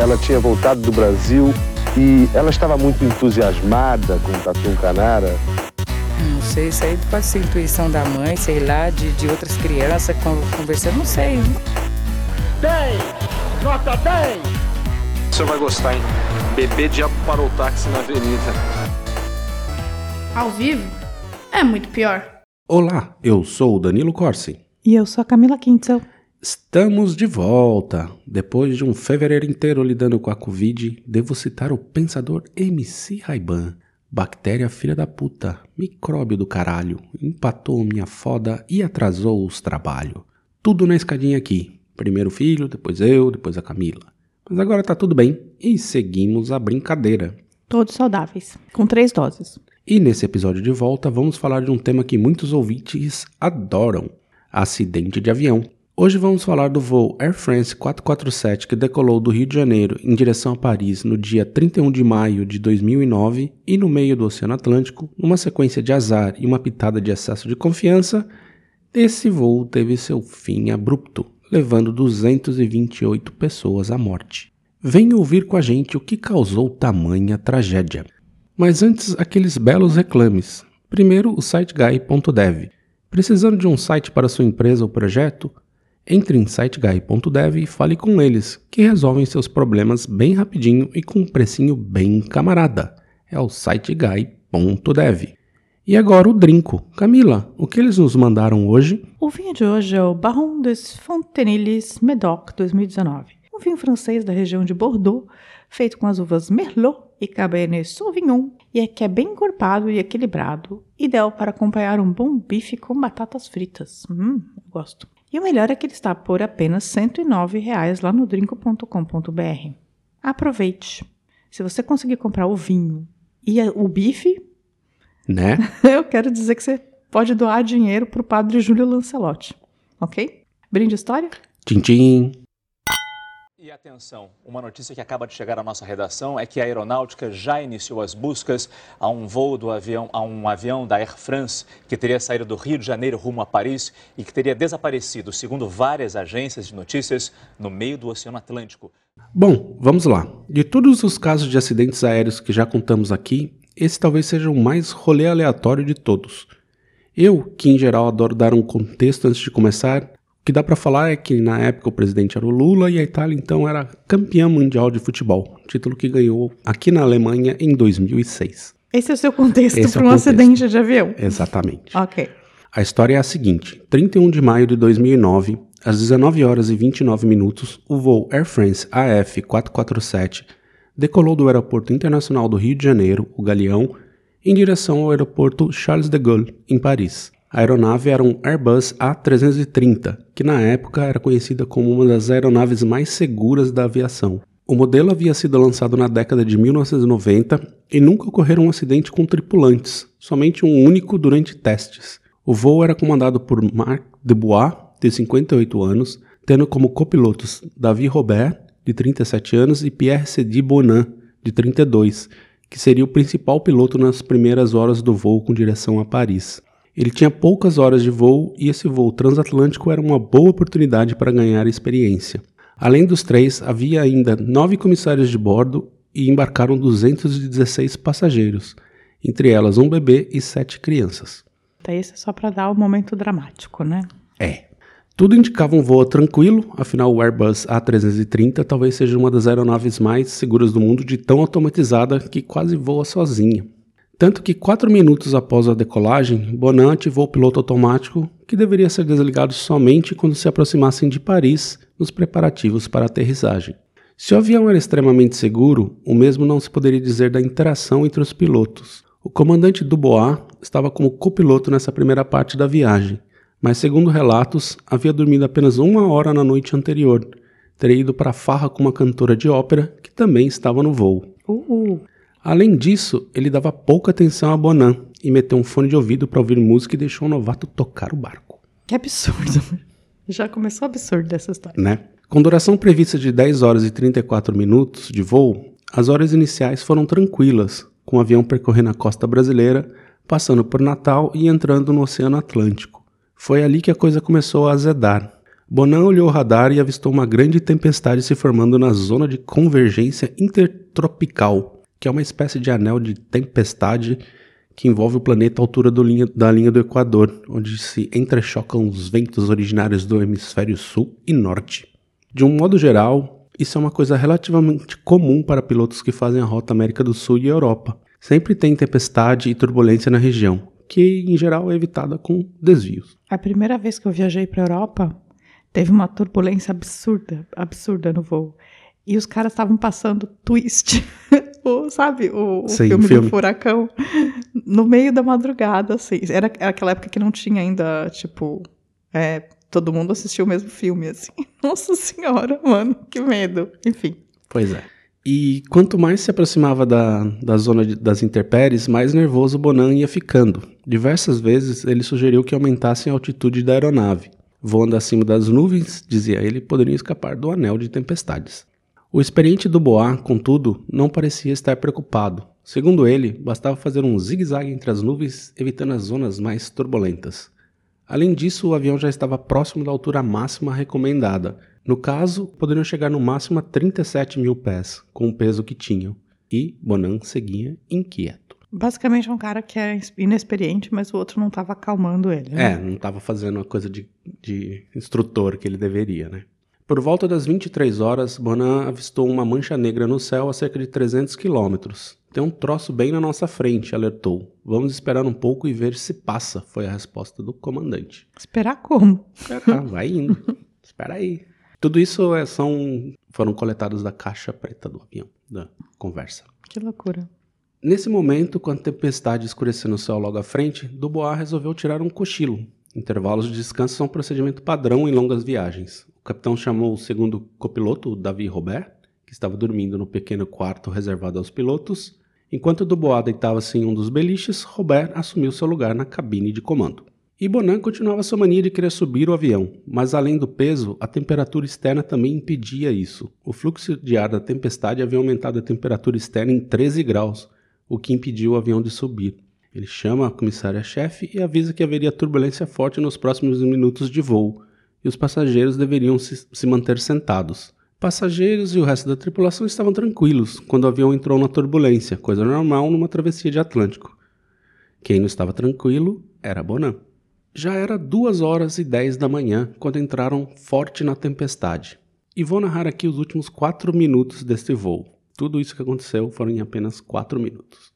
ela tinha voltado do Brasil e ela estava muito entusiasmada com o Tatu Canara. Não sei, isso aí pode ser intuição da mãe, sei lá, de, de outras crianças conversando, não sei. 10! Nota 10! O senhor vai gostar, hein? Bebê diabo parou o táxi na avenida. Ao vivo é muito pior. Olá, eu sou o Danilo Corsi. E eu sou a Camila Quintzel. Estamos de volta. Depois de um fevereiro inteiro lidando com a Covid, devo citar o pensador MC Raiban. Bactéria filha da puta, micróbio do caralho, empatou minha foda e atrasou os trabalhos. Tudo na escadinha aqui. Primeiro filho, depois eu, depois a Camila. Mas agora tá tudo bem e seguimos a brincadeira. Todos saudáveis, com três doses. E nesse episódio de volta vamos falar de um tema que muitos ouvintes adoram: acidente de avião. Hoje vamos falar do voo Air France 447 que decolou do Rio de Janeiro em direção a Paris no dia 31 de maio de 2009 e no meio do Oceano Atlântico, numa sequência de azar e uma pitada de excesso de confiança, esse voo teve seu fim abrupto, levando 228 pessoas à morte. Venha ouvir com a gente o que causou tamanha tragédia. Mas antes, aqueles belos reclames. Primeiro, o siteguy.dev. Precisando de um site para sua empresa ou projeto? Entre em siteguy.dev e fale com eles, que resolvem seus problemas bem rapidinho e com um precinho bem camarada. É o siteguy.dev. E agora o drinco. Camila, o que eles nos mandaram hoje? O vinho de hoje é o Baron des Fontenilles Medoc 2019. Um vinho francês da região de Bordeaux, feito com as uvas Merlot e Cabernet Sauvignon, e é que é bem encorpado e equilibrado, ideal para acompanhar um bom bife com batatas fritas. Hum, gosto. E o melhor é que ele está por apenas R$ 109,00 lá no drinco.com.br. Aproveite. Se você conseguir comprar o vinho e o bife, Né? eu quero dizer que você pode doar dinheiro para o padre Júlio Lancelotti. Ok? Brinde história? Tchim, tchim. E atenção, uma notícia que acaba de chegar à nossa redação é que a aeronáutica já iniciou as buscas a um voo do avião, a um avião da Air France que teria saído do Rio de Janeiro rumo a Paris e que teria desaparecido, segundo várias agências de notícias, no meio do Oceano Atlântico. Bom, vamos lá. De todos os casos de acidentes aéreos que já contamos aqui, esse talvez seja o mais rolê aleatório de todos. Eu, que em geral adoro dar um contexto antes de começar, o que dá pra falar é que na época o presidente era o Lula e a Itália então era campeã mundial de futebol, título que ganhou aqui na Alemanha em 2006. Esse é o seu contexto é para o um acidente de avião. Exatamente. Ok. A história é a seguinte: 31 de maio de 2009, às 19 horas e 29 minutos, o voo Air France AF447 decolou do Aeroporto Internacional do Rio de Janeiro, o Galeão, em direção ao aeroporto Charles de Gaulle, em Paris. A aeronave era um Airbus A330, que na época era conhecida como uma das aeronaves mais seguras da aviação. O modelo havia sido lançado na década de 1990 e nunca ocorreu um acidente com tripulantes, somente um único durante testes. O voo era comandado por Marc Dubois, de 58 anos, tendo como copilotos Davi Robert, de 37 anos, e Pierre Cedi Bonin, de 32, que seria o principal piloto nas primeiras horas do voo com direção a Paris. Ele tinha poucas horas de voo e esse voo transatlântico era uma boa oportunidade para ganhar experiência. Além dos três, havia ainda nove comissários de bordo e embarcaram 216 passageiros, entre elas um bebê e sete crianças. Tá, esse é só para dar o momento dramático, né? É. Tudo indicava um voo tranquilo, afinal o Airbus A330 talvez seja uma das aeronaves mais seguras do mundo de tão automatizada que quase voa sozinha. Tanto que quatro minutos após a decolagem, Bonan ativou o piloto automático, que deveria ser desligado somente quando se aproximassem de Paris nos preparativos para a aterrissagem. Se o avião era extremamente seguro, o mesmo não se poderia dizer da interação entre os pilotos. O comandante Dubois estava como copiloto nessa primeira parte da viagem, mas segundo relatos, havia dormido apenas uma hora na noite anterior. Teria ido para a farra com uma cantora de ópera que também estava no voo. Uh, uh. Além disso, ele dava pouca atenção a Bonan e meteu um fone de ouvido para ouvir música e deixou o novato tocar o barco, Que absurdo. Já começou absurdo dessa história. né? Com duração prevista de 10 horas e 34 minutos de voo, as horas iniciais foram tranquilas, com o avião percorrendo a costa brasileira, passando por Natal e entrando no Oceano Atlântico. Foi ali que a coisa começou a azedar. Bonan olhou o radar e avistou uma grande tempestade se formando na zona de convergência intertropical, que é uma espécie de anel de tempestade que envolve o planeta à altura linha, da linha do Equador, onde se entrechocam os ventos originários do hemisfério sul e norte. De um modo geral, isso é uma coisa relativamente comum para pilotos que fazem a rota América do Sul e Europa. Sempre tem tempestade e turbulência na região, que em geral é evitada com desvios. A primeira vez que eu viajei para a Europa, teve uma turbulência absurda, absurda no voo. E os caras estavam passando twist, o, sabe, o, o Sim, filme, filme. do furacão, no meio da madrugada, assim. Era aquela época que não tinha ainda, tipo, é, todo mundo assistiu o mesmo filme, assim. Nossa senhora, mano, que medo. Enfim. Pois é. E quanto mais se aproximava da, da zona de, das intempéries, mais nervoso Bonan ia ficando. Diversas vezes ele sugeriu que aumentassem a altitude da aeronave. Voando acima das nuvens, dizia ele, poderiam escapar do anel de tempestades. O experiente Dubois, contudo, não parecia estar preocupado. Segundo ele, bastava fazer um zigue-zague entre as nuvens, evitando as zonas mais turbulentas. Além disso, o avião já estava próximo da altura máxima recomendada. No caso, poderiam chegar no máximo a 37 mil pés, com o peso que tinham. E Bonan seguia inquieto. Basicamente é um cara que é inexperiente, mas o outro não estava acalmando ele. Né? É, não estava fazendo a coisa de, de instrutor que ele deveria, né? Por volta das 23 horas, Bonan avistou uma mancha negra no céu a cerca de 300 quilômetros. Tem um troço bem na nossa frente, alertou. Vamos esperar um pouco e ver se passa, foi a resposta do comandante. Esperar como? Esperar, vai indo. Espera aí. Tudo isso é, são, foram coletados da caixa preta do avião, da conversa. Que loucura. Nesse momento, com a tempestade escurecendo o céu logo à frente, Dubois resolveu tirar um cochilo. Intervalos de descanso são um procedimento padrão em longas viagens. O capitão chamou o segundo copiloto, Davi Robert, que estava dormindo no pequeno quarto reservado aos pilotos. Enquanto Dubois deitava-se em um dos beliches, Robert assumiu seu lugar na cabine de comando. E Bonan continuava sua mania de querer subir o avião, mas além do peso, a temperatura externa também impedia isso. O fluxo de ar da tempestade havia aumentado a temperatura externa em 13 graus, o que impediu o avião de subir. Ele chama a comissária-chefe e avisa que haveria turbulência forte nos próximos minutos de voo, e os passageiros deveriam se, se manter sentados. Passageiros e o resto da tripulação estavam tranquilos quando o avião entrou na turbulência, coisa normal numa travessia de Atlântico. Quem não estava tranquilo era Bonan. Já era duas horas e dez da manhã quando entraram forte na tempestade. E vou narrar aqui os últimos quatro minutos deste voo. Tudo isso que aconteceu foram em apenas quatro minutos.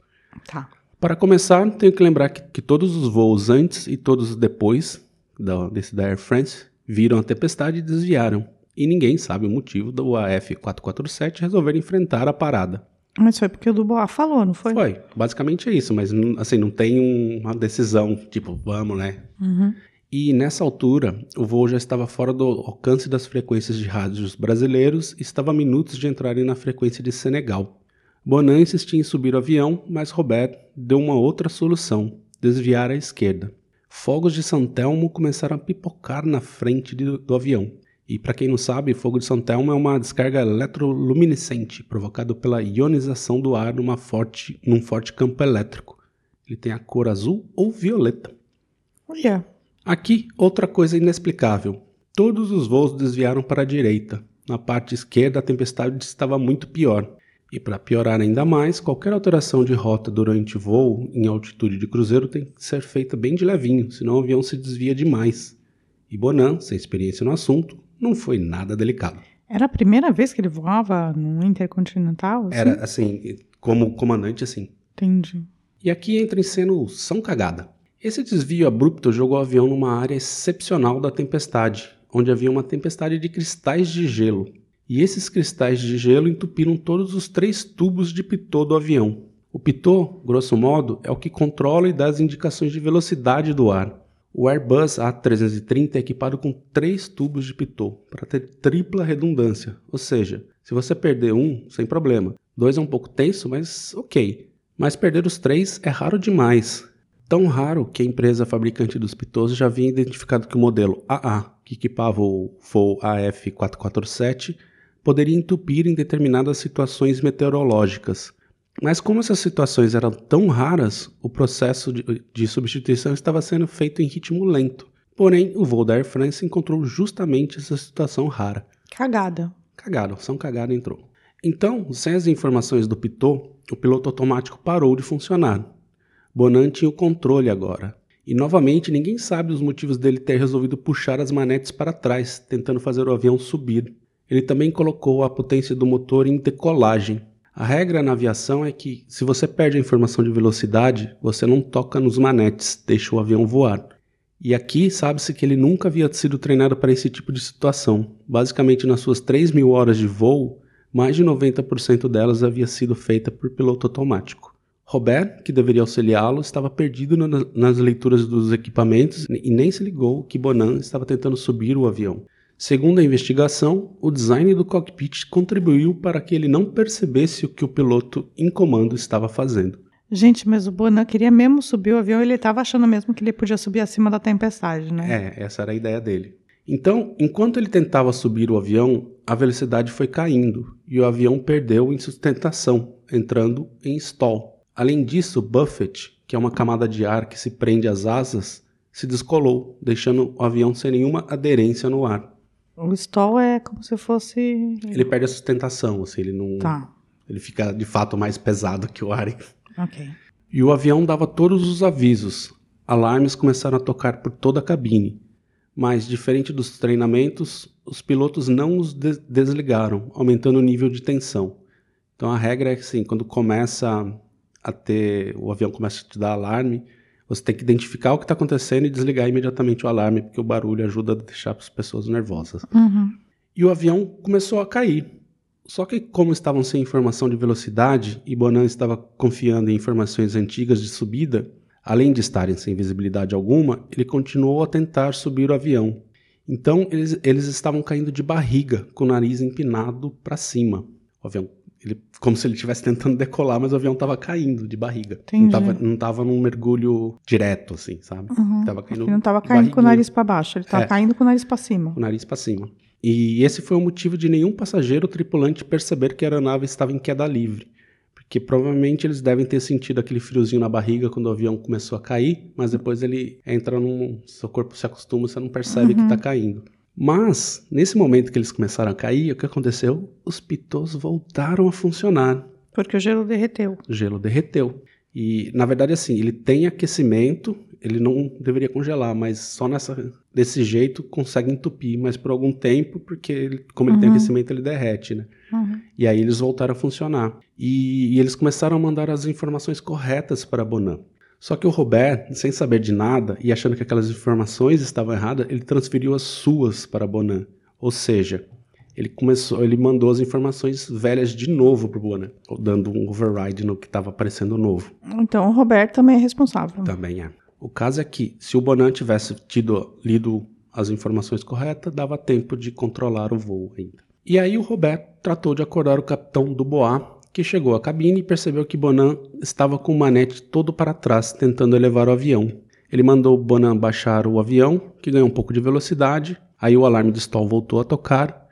Tá. Para começar, tenho que lembrar que, que todos os voos antes e todos os depois da, desse da Air France viram a tempestade e desviaram. E ninguém sabe o motivo do AF447 resolver enfrentar a parada. Mas foi porque o Dubois falou, não foi? Foi, basicamente é isso, mas assim, não tem um- uma decisão, tipo, vamos, né? Uhum. E nessa altura, o voo já estava fora do alcance das frequências de rádios brasileiros e estava a minutos de entrarem na frequência de Senegal. Bonan insistia em subir o avião, mas Robert deu uma outra solução: desviar à esquerda. Fogos de São Telmo começaram a pipocar na frente de- do avião. E para quem não sabe, fogo de São Telmo é uma descarga eletroluminescente provocada pela ionização do ar numa forte, num forte campo elétrico. Ele tem a cor azul ou violeta. Olha, Aqui, outra coisa inexplicável. Todos os voos desviaram para a direita. Na parte esquerda, a tempestade estava muito pior. E para piorar ainda mais, qualquer alteração de rota durante voo em altitude de cruzeiro tem que ser feita bem de levinho, senão o avião se desvia demais. E Bonan, sem experiência no assunto, não foi nada delicado. era a primeira vez que ele voava no Intercontinental? assim? Era assim, como comandante, assim. Entendi. E aqui entra em cena o São Cagada. Esse desvio abrupto jogou o avião numa área excepcional da tempestade, onde havia uma tempestade de cristais de gelo. E esses cristais de gelo entupiram todos os três tubos de pitô do avião. O pitô, grosso modo, é o que controla e dá as indicações de velocidade do ar. O Airbus A330 é equipado com três tubos de pitô, para ter tripla redundância. Ou seja, se você perder um, sem problema. Dois é um pouco tenso, mas ok. Mas perder os três é raro demais. Tão raro que a empresa fabricante dos pitôs já havia identificado que o modelo AA, que equipava o voo AF447, poderia entupir em determinadas situações meteorológicas. Mas como essas situações eram tão raras, o processo de, de substituição estava sendo feito em ritmo lento. Porém, o voo da Air France encontrou justamente essa situação rara. Cagada. Cagada, São Cagada entrou. Então, sem as informações do Pitot, o piloto automático parou de funcionar. Bonan tinha o controle agora. E novamente, ninguém sabe os motivos dele ter resolvido puxar as manetes para trás, tentando fazer o avião subir. Ele também colocou a potência do motor em decolagem. A regra na aviação é que, se você perde a informação de velocidade, você não toca nos manetes, deixa o avião voar. E aqui sabe-se que ele nunca havia sido treinado para esse tipo de situação. Basicamente, nas suas 3 mil horas de voo, mais de 90% delas havia sido feita por piloto automático. Robert, que deveria auxiliá-lo, estava perdido na, nas leituras dos equipamentos e nem se ligou que Bonan estava tentando subir o avião. Segundo a investigação, o design do cockpit contribuiu para que ele não percebesse o que o piloto em comando estava fazendo. Gente, mas o Bonan queria mesmo subir o avião, ele estava achando mesmo que ele podia subir acima da tempestade, né? É, essa era a ideia dele. Então, enquanto ele tentava subir o avião, a velocidade foi caindo e o avião perdeu em sustentação, entrando em stall. Além disso, Buffett, que é uma camada de ar que se prende às asas, se descolou, deixando o avião sem nenhuma aderência no ar. O stall é como se fosse. Ele perde a sustentação, assim, ele não. Tá. Ele fica de fato mais pesado que o ar. Ok. E o avião dava todos os avisos. Alarmes começaram a tocar por toda a cabine. Mas, diferente dos treinamentos, os pilotos não os de desligaram, aumentando o nível de tensão. Então a regra é que, assim, quando começa a ter. o avião começa a te dar alarme, você tem que identificar o que está acontecendo e desligar imediatamente o alarme, porque o barulho ajuda a deixar as pessoas nervosas. Uhum. E o avião começou a cair. Só que, como estavam sem informação de velocidade e Bonan estava confiando em informações antigas de subida, além de estarem sem visibilidade alguma, ele continuou a tentar subir o avião. Então, eles, eles estavam caindo de barriga, com o nariz empinado para cima. O avião ele, como se ele estivesse tentando decolar, mas o avião estava caindo de barriga. Entendi. Não estava não tava num mergulho direto, assim, sabe? Uhum. Tava caindo Ele não estava caindo com o nariz para baixo, ele estava É. caindo com o nariz para cima. o nariz para cima. E esse foi o motivo de nenhum passageiro tripulante perceber que a aeronave estava em queda livre. Porque provavelmente eles devem ter sentido aquele friozinho na barriga quando o avião começou a cair, mas depois ele entra num. Seu corpo se acostuma, você não percebe que está caindo. Mas, nesse momento que eles começaram a cair, o que aconteceu? Os pitôs voltaram a funcionar. Porque o gelo derreteu. O gelo derreteu. E, na verdade, assim, ele tem aquecimento, ele não deveria congelar, mas só nessa, desse jeito consegue entupir, mas por algum tempo, porque ele- como ele tem Uhum. aquecimento, ele derrete, né? Uhum. E aí eles voltaram a funcionar. E, e eles começaram a mandar as informações corretas para Bonan. Só que o Robert, sem saber de nada e achando que aquelas informações estavam erradas, ele transferiu as suas para Bonan. Ou seja, ele começou, ele mandou as informações velhas de novo para Bonan, dando um override no que estava aparecendo novo. Então o Roberto também é responsável. Também é. O caso é que, se o Bonan tivesse tido lido as informações corretas, dava tempo de controlar o voo ainda. E aí o Roberto tratou de acordar o capitão Dubois, que chegou à cabine e percebeu que Bonan estava com o manete todo para trás, tentando elevar o avião. Ele mandou Bonan baixar o avião, que ganhou um pouco de velocidade. Aí o alarme de stall voltou a tocar,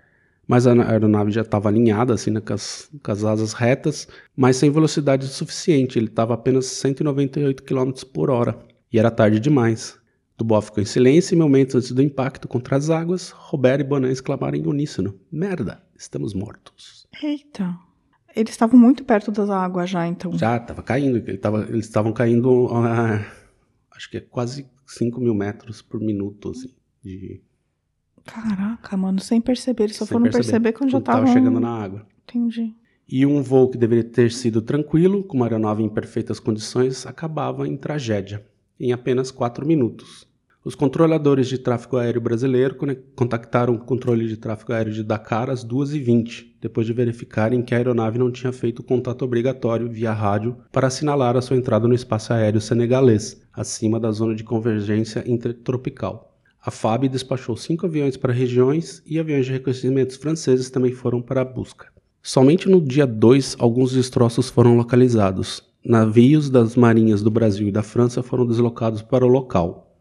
mas a aeronave já estava alinhada, assim, né, com, as, com as asas retas, mas sem velocidade suficiente. Ele estava apenas 198 km por hora. E era tarde demais. Dubois ficou em silêncio e, momentos antes do impacto contra as águas, Robert e Bonan exclamaram em uníssono: Merda, estamos mortos. Eita. Eles estavam muito perto das águas já, então. Já estava caindo, ele tava, eles estavam caindo, ah, acho que é quase 5 mil metros por minuto, assim, de, Caraca, mano, sem perceber. Eles só sem foram perceber, quando já tava estavam. chegando na água. Entendi. E um voo que deveria ter sido tranquilo, com uma aeronave em perfeitas condições, acabava em tragédia, em apenas quatro minutos. Os controladores de tráfego aéreo brasileiro contactaram o controle de tráfego aéreo de Dakar às 2h20, depois de verificarem que a aeronave não tinha feito o contato obrigatório via rádio para assinalar a sua entrada no espaço aéreo senegalês, acima da zona de convergência intertropical. A FAB despachou cinco aviões para regiões e aviões de reconhecimentos franceses também foram para a busca. Somente no dia 2 alguns destroços foram localizados. Navios das marinhas do Brasil e da França foram deslocados para o local.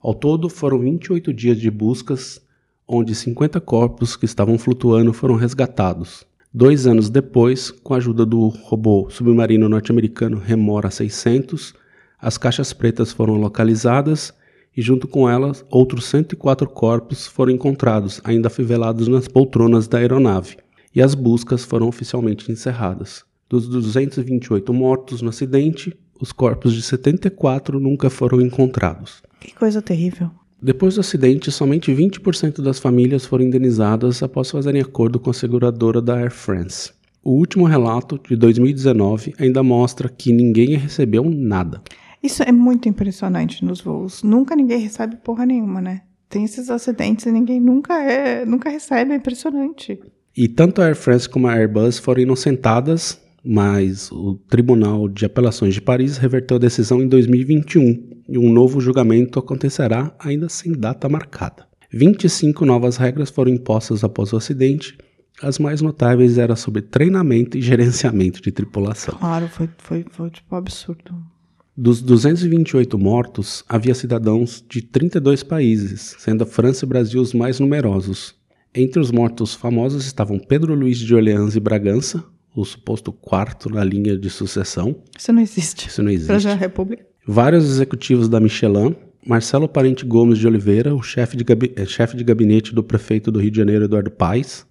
Ao todo, foram 28 dias de buscas, onde 50 corpos que estavam flutuando foram resgatados. Dois anos depois, com a ajuda do robô submarino norte-americano Remora 600, as caixas pretas foram localizadas e junto com elas, outros 104 corpos foram encontrados, ainda afivelados nas poltronas da aeronave, e as buscas foram oficialmente encerradas. Dos 228 mortos no acidente, os corpos de 74 nunca foram encontrados. Que coisa terrível. Depois do acidente, somente 20% das famílias foram indenizadas após fazerem acordo com a seguradora da Air France. O último relato, de 2019, ainda mostra que ninguém recebeu nada. Isso é muito impressionante nos voos. Nunca ninguém recebe porra nenhuma, né? Tem esses acidentes e ninguém nunca é, nunca recebe, é impressionante. E tanto a Air France como a Airbus foram inocentadas, mas o Tribunal de Apelações de Paris reverteu a decisão em 2021 e um novo julgamento acontecerá ainda sem data marcada. 25 novas regras foram impostas após o acidente. As mais notáveis eram sobre treinamento e gerenciamento de tripulação. Claro, foi, foi, foi tipo absurdo. Dos 228 mortos, havia cidadãos de 32 países, sendo a França e o Brasil os mais numerosos. Entre os mortos famosos estavam Pedro Luiz de Orleans e Bragança, o suposto quarto na linha de sucessão. Isso não existe. Isso não existe. Pra a República. Vários executivos da Michelin, Marcelo Parente Gomes de Oliveira, o chefe de, gabi chefe de gabinete do prefeito do Rio de Janeiro, Eduardo Paes,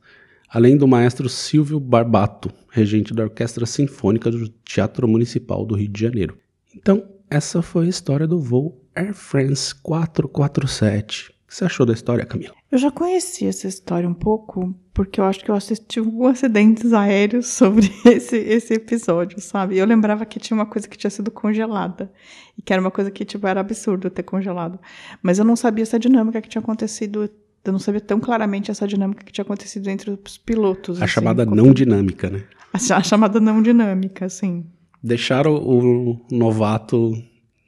além do maestro Silvio Barbato, regente da Orquestra Sinfônica do Teatro Municipal do Rio de Janeiro. Então, essa foi a história do voo Air France 447. O que você achou da história, Camila? Eu já conhecia essa história um pouco, porque eu acho que eu assisti alguns acidentes aéreos sobre esse, esse episódio, sabe? Eu lembrava que tinha uma coisa que tinha sido congelada, e que era uma coisa que, tipo, era absurdo ter congelado. Mas eu não sabia essa dinâmica que tinha acontecido, eu não sabia tão claramente essa dinâmica que tinha acontecido entre os pilotos. A assim, chamada como- não dinâmica, né? A, chamada não dinâmica, assim. Deixaram o novato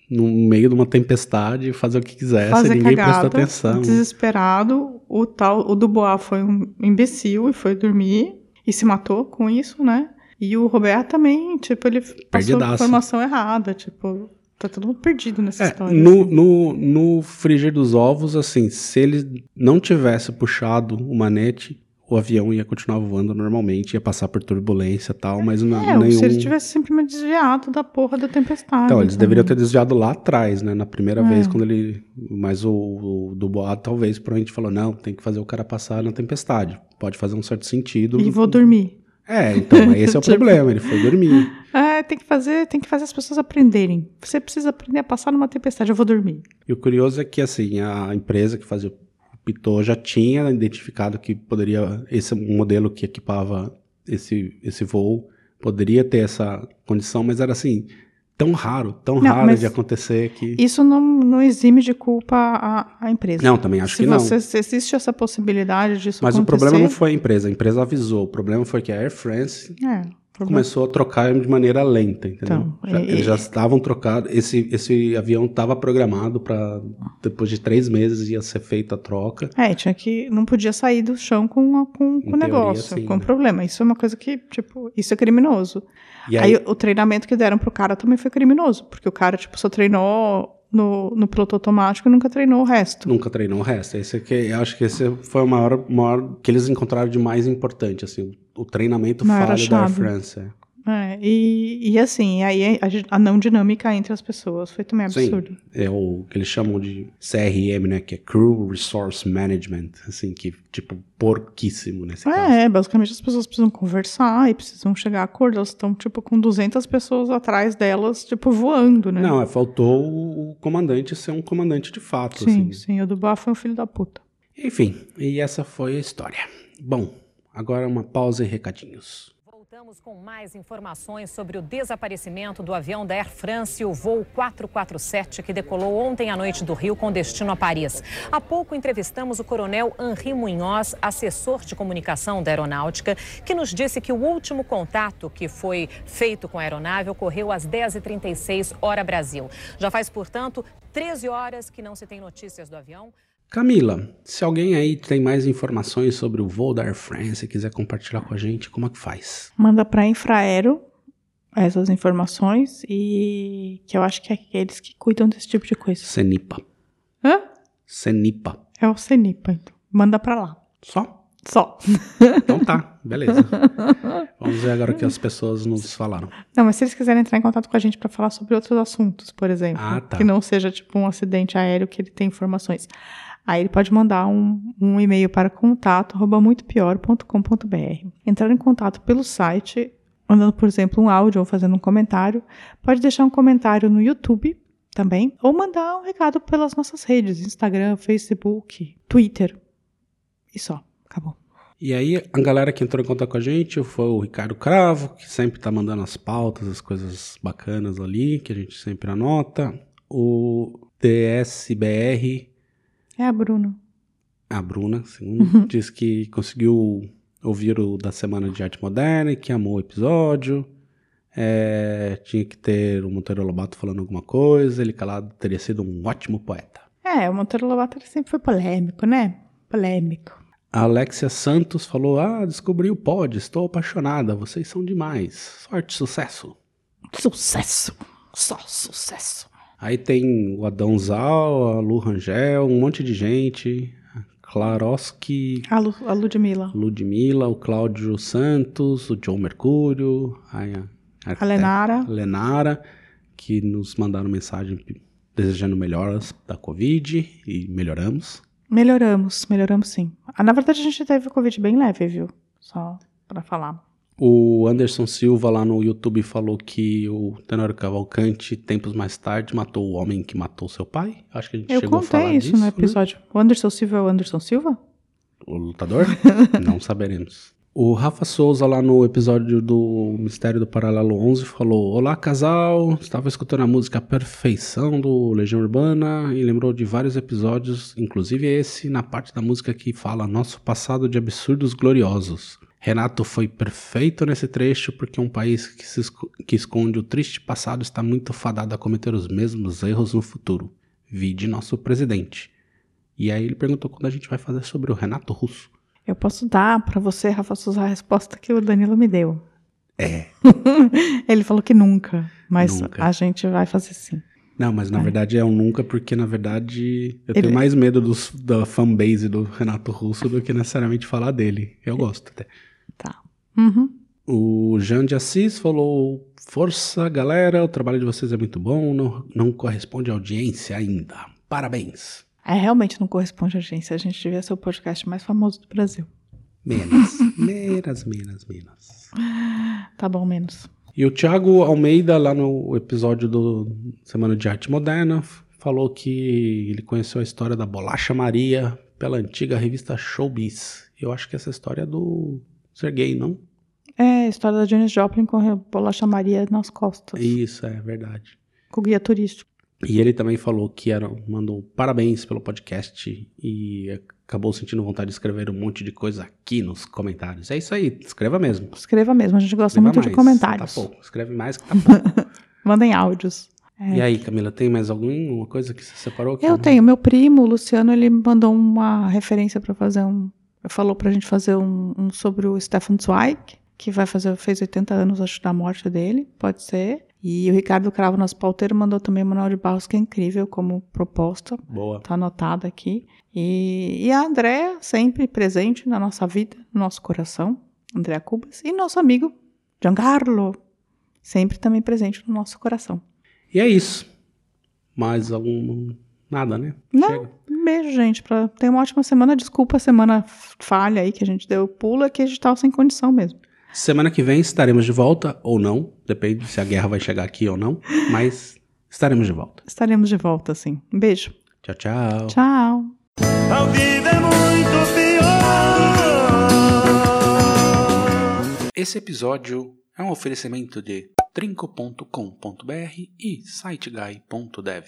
no meio de uma tempestade fazer o que quisesse, fazer ninguém cagada, prestou atenção. desesperado. O tal, o Dubois foi um imbecil e foi dormir e se matou com isso, né? E o Robert também, tipo, ele passou Perdidaço. informação errada, tipo, tá todo mundo perdido nessa É, história. no, assim. no, no frigir dos ovos, assim, se ele não tivesse puxado o manete, o avião ia continuar voando normalmente, ia passar por turbulência e tal, mas não, É, nenhum... se ele tivesse simplesmente desviado da porra da tempestade. Então, eles também. deveriam ter desviado lá atrás, né? Na primeira É. vez, quando ele. Mas o, o Dubois talvez provavelmente falou: não, tem que fazer o cara passar na tempestade. Pode fazer um certo sentido. E vou dormir. É, então, esse é o Tipo- problema. Ele foi dormir. É, tem que fazer, tem que fazer as pessoas aprenderem. Você precisa aprender a passar numa tempestade, eu vou dormir. E o curioso é que, assim, a empresa que fazia o Pitot já tinha identificado que poderia. Esse modelo que equipava esse, esse voo poderia ter essa condição, mas era assim. Tão raro, tão Não, raro mas de acontecer que. Isso não, não exime de culpa a, a empresa. Não, também acho se que não. você, se existe essa possibilidade disso Mas o acontecer... problema não foi a empresa, a empresa avisou. O problema foi que a Air France É, o começou a trocar de maneira lenta, entendeu? Então, Já- e- eles já estavam trocados. Esse, esse avião estava programado para depois de três meses ia ser feita a troca. É, tinha que... Não podia sair do chão com, com, com o negócio, sim, com o né? problema. Isso é uma coisa que, tipo, isso é criminoso. E aí, aí, o treinamento que deram pro cara também foi criminoso, porque o cara, tipo, só treinou no, no piloto automático e nunca treinou o resto. nunca treinou o resto. Esse aqui, eu acho que esse foi o maior, maior que eles encontraram de mais importante, assim, o, treinamento falho da Air. France. é. É, e, e assim, aí a, a não dinâmica entre as pessoas foi também Sim. absurdo. É o que eles chamam de CRM, né? Que é Crew Resource Management, assim, que tipo porquíssimo nesse caso. É, basicamente as pessoas precisam conversar e precisam chegar a acordo. Elas estão, tipo, com 200 pessoas atrás delas, tipo, voando, né? Não, é, faltou o comandante ser um comandante de fato, sim, assim. sim, o Dubois foi um filho da puta. Enfim, e essa foi a história. Bom, agora uma pausa e recadinhos. Voltamos com mais informações sobre o desaparecimento do avião da Air France, o voo 447, que decolou ontem à noite do Rio com destino a Paris. Há pouco entrevistamos o coronel Henri Munhoz, assessor de comunicação da aeronáutica, que nos disse que o último contato que foi feito com a aeronave ocorreu às 10h36, hora Brasil. Já faz, portanto, 13 horas que não se tem notícias do avião. Camila, se alguém aí tem mais informações sobre o voo da Air France e quiser compartilhar com a gente, como é que faz? Manda pra Infraero essas informações e que eu acho que é aqueles que cuidam desse tipo de coisa. Cenipa. Hã? Cenipa. É o CENIPA, então. Manda pra lá. Só? Só. Então tá, beleza. Vamos ver agora o que as pessoas nos falaram. Não, mas se eles quiserem entrar em contato com a gente para falar sobre outros assuntos, por exemplo, Ah, tá. que não seja tipo um acidente aéreo que ele tem informações, aí ele pode mandar um, um e-mail para contato arroba muitopior.com.br. Entrar em contato pelo site, mandando, por exemplo, um áudio ou fazendo um comentário. Pode deixar um comentário no YouTube também, ou mandar um recado pelas nossas redes, Instagram, Facebook, Twitter. E só, acabou. E aí, a galera que entrou em contato com a gente foi o Ricardo Cravo, que sempre tá mandando as pautas, as coisas bacanas ali, que a gente sempre anota. O DSBR, É a Bruna. a Bruna, segundo, diz que conseguiu ouvir o da Semana de Arte Moderna e que amou o episódio. É, tinha que ter o Monteiro Lobato falando alguma coisa, ele calado teria sido um ótimo poeta. É, o Monteiro Lobato ele sempre foi polêmico, né? Polêmico. A Alexia Santos falou: Ah, descobri o pod, estou apaixonada, vocês são demais. Sorte, sucesso. Sucesso. Só sucesso. Aí tem o Adão Zal, a Lu Rangel, um monte de gente. a Klaroski, A, Lu, a Ludmilla. Ludmilla, o Cláudio Santos, o John Mercúrio, a, A Lenara. Lenara, que nos mandaram mensagem desejando melhoras da Covid e melhoramos. Melhoramos, melhoramos sim. Ah, na verdade, a gente teve Covid bem leve, viu? Só pra falar. O Anderson Silva lá no YouTube falou que o Tenório Cavalcante, tempos mais tarde, matou o homem que matou seu pai. Acho que a gente Eu chegou a falar contei isso disso, no né? episódio. O Anderson Silva é o Anderson Silva? O lutador? Não saberemos. O Rafa Souza, lá no episódio do Mistério do Paralelo 11, falou: Olá, casal. Estava escutando a música Perfeição do Legião Urbana e lembrou de vários episódios, inclusive esse, na parte da música que fala Nosso passado de absurdos gloriosos. Renato foi perfeito nesse trecho porque um país que, se que esconde o triste passado está muito fadado a cometer os mesmos erros no futuro. Vide nosso presidente. E aí ele perguntou quando a gente vai fazer sobre o Renato Russo. Eu posso dar pra você, Rafa Souza, a resposta que o Danilo me deu. É. Ele falou que nunca, mas Nunca. a gente vai fazer sim. Não, mas na É. verdade é um nunca, porque na verdade eu Ele- tenho mais medo dos, da fanbase do Renato Russo do que necessariamente falar dele. Eu gosto até. Tá. Uhum. O Jean de Assis falou: Força, galera, o trabalho de vocês é muito bom, não, não corresponde à audiência ainda. Parabéns. É, realmente não corresponde à agência. A gente devia ser o podcast mais famoso do Brasil. Menos, menos, menos, menos. Tá bom, menos. E o Thiago Almeida, lá no episódio do Semana de Arte Moderna, falou que ele conheceu a história da Bolacha Maria pela antiga revista Showbiz. Eu acho que essa história é do Sergei, não? É, a história da Janis Joplin com a bolacha Maria nas costas. Isso, é verdade. Com o guia turístico. E ele também falou que era, mandou parabéns pelo podcast e acabou sentindo vontade de escrever um monte de coisa aqui nos comentários. É isso aí, escreva mesmo. Escreva mesmo, a gente gosta Escreva muito de mais, comentários. Tá pouco, escreve mais que tá pouco. Mandem áudios. É. E aí, Camila, tem mais alguma coisa que você separou? aqui? Eu tenho. Meu primo, o Luciano, ele mandou uma referência pra fazer um. Falou pra gente fazer um, um sobre o Stefan Zweig, que vai fazer, fez 80 anos, acho, da morte dele. Pode ser. E o Ricardo Cravo, nosso pauteiro, mandou também o Manuel de Barros, que é incrível como proposta. Boa. Tá anotado aqui. E, e a Andréa, sempre presente na nossa vida, no nosso coração. Andréa Cubas. E nosso amigo, Giancarlo, sempre também presente no nosso coração. E é isso. Mais algum. Nada, né? Não, Chega. um beijo, gente. Pra ter uma ótima semana. Desculpa a semana falha aí que a gente deu pula, que a gente tava sem condição mesmo. Semana que vem estaremos de volta ou não. Depende se a guerra vai chegar aqui ou não. Mas estaremos de volta. Estaremos de volta, sim. Um beijo. Tchau, tchau. Tchau. A vida é muito pior. Esse episódio é um oferecimento de trinco.com.br e siteguy.dev.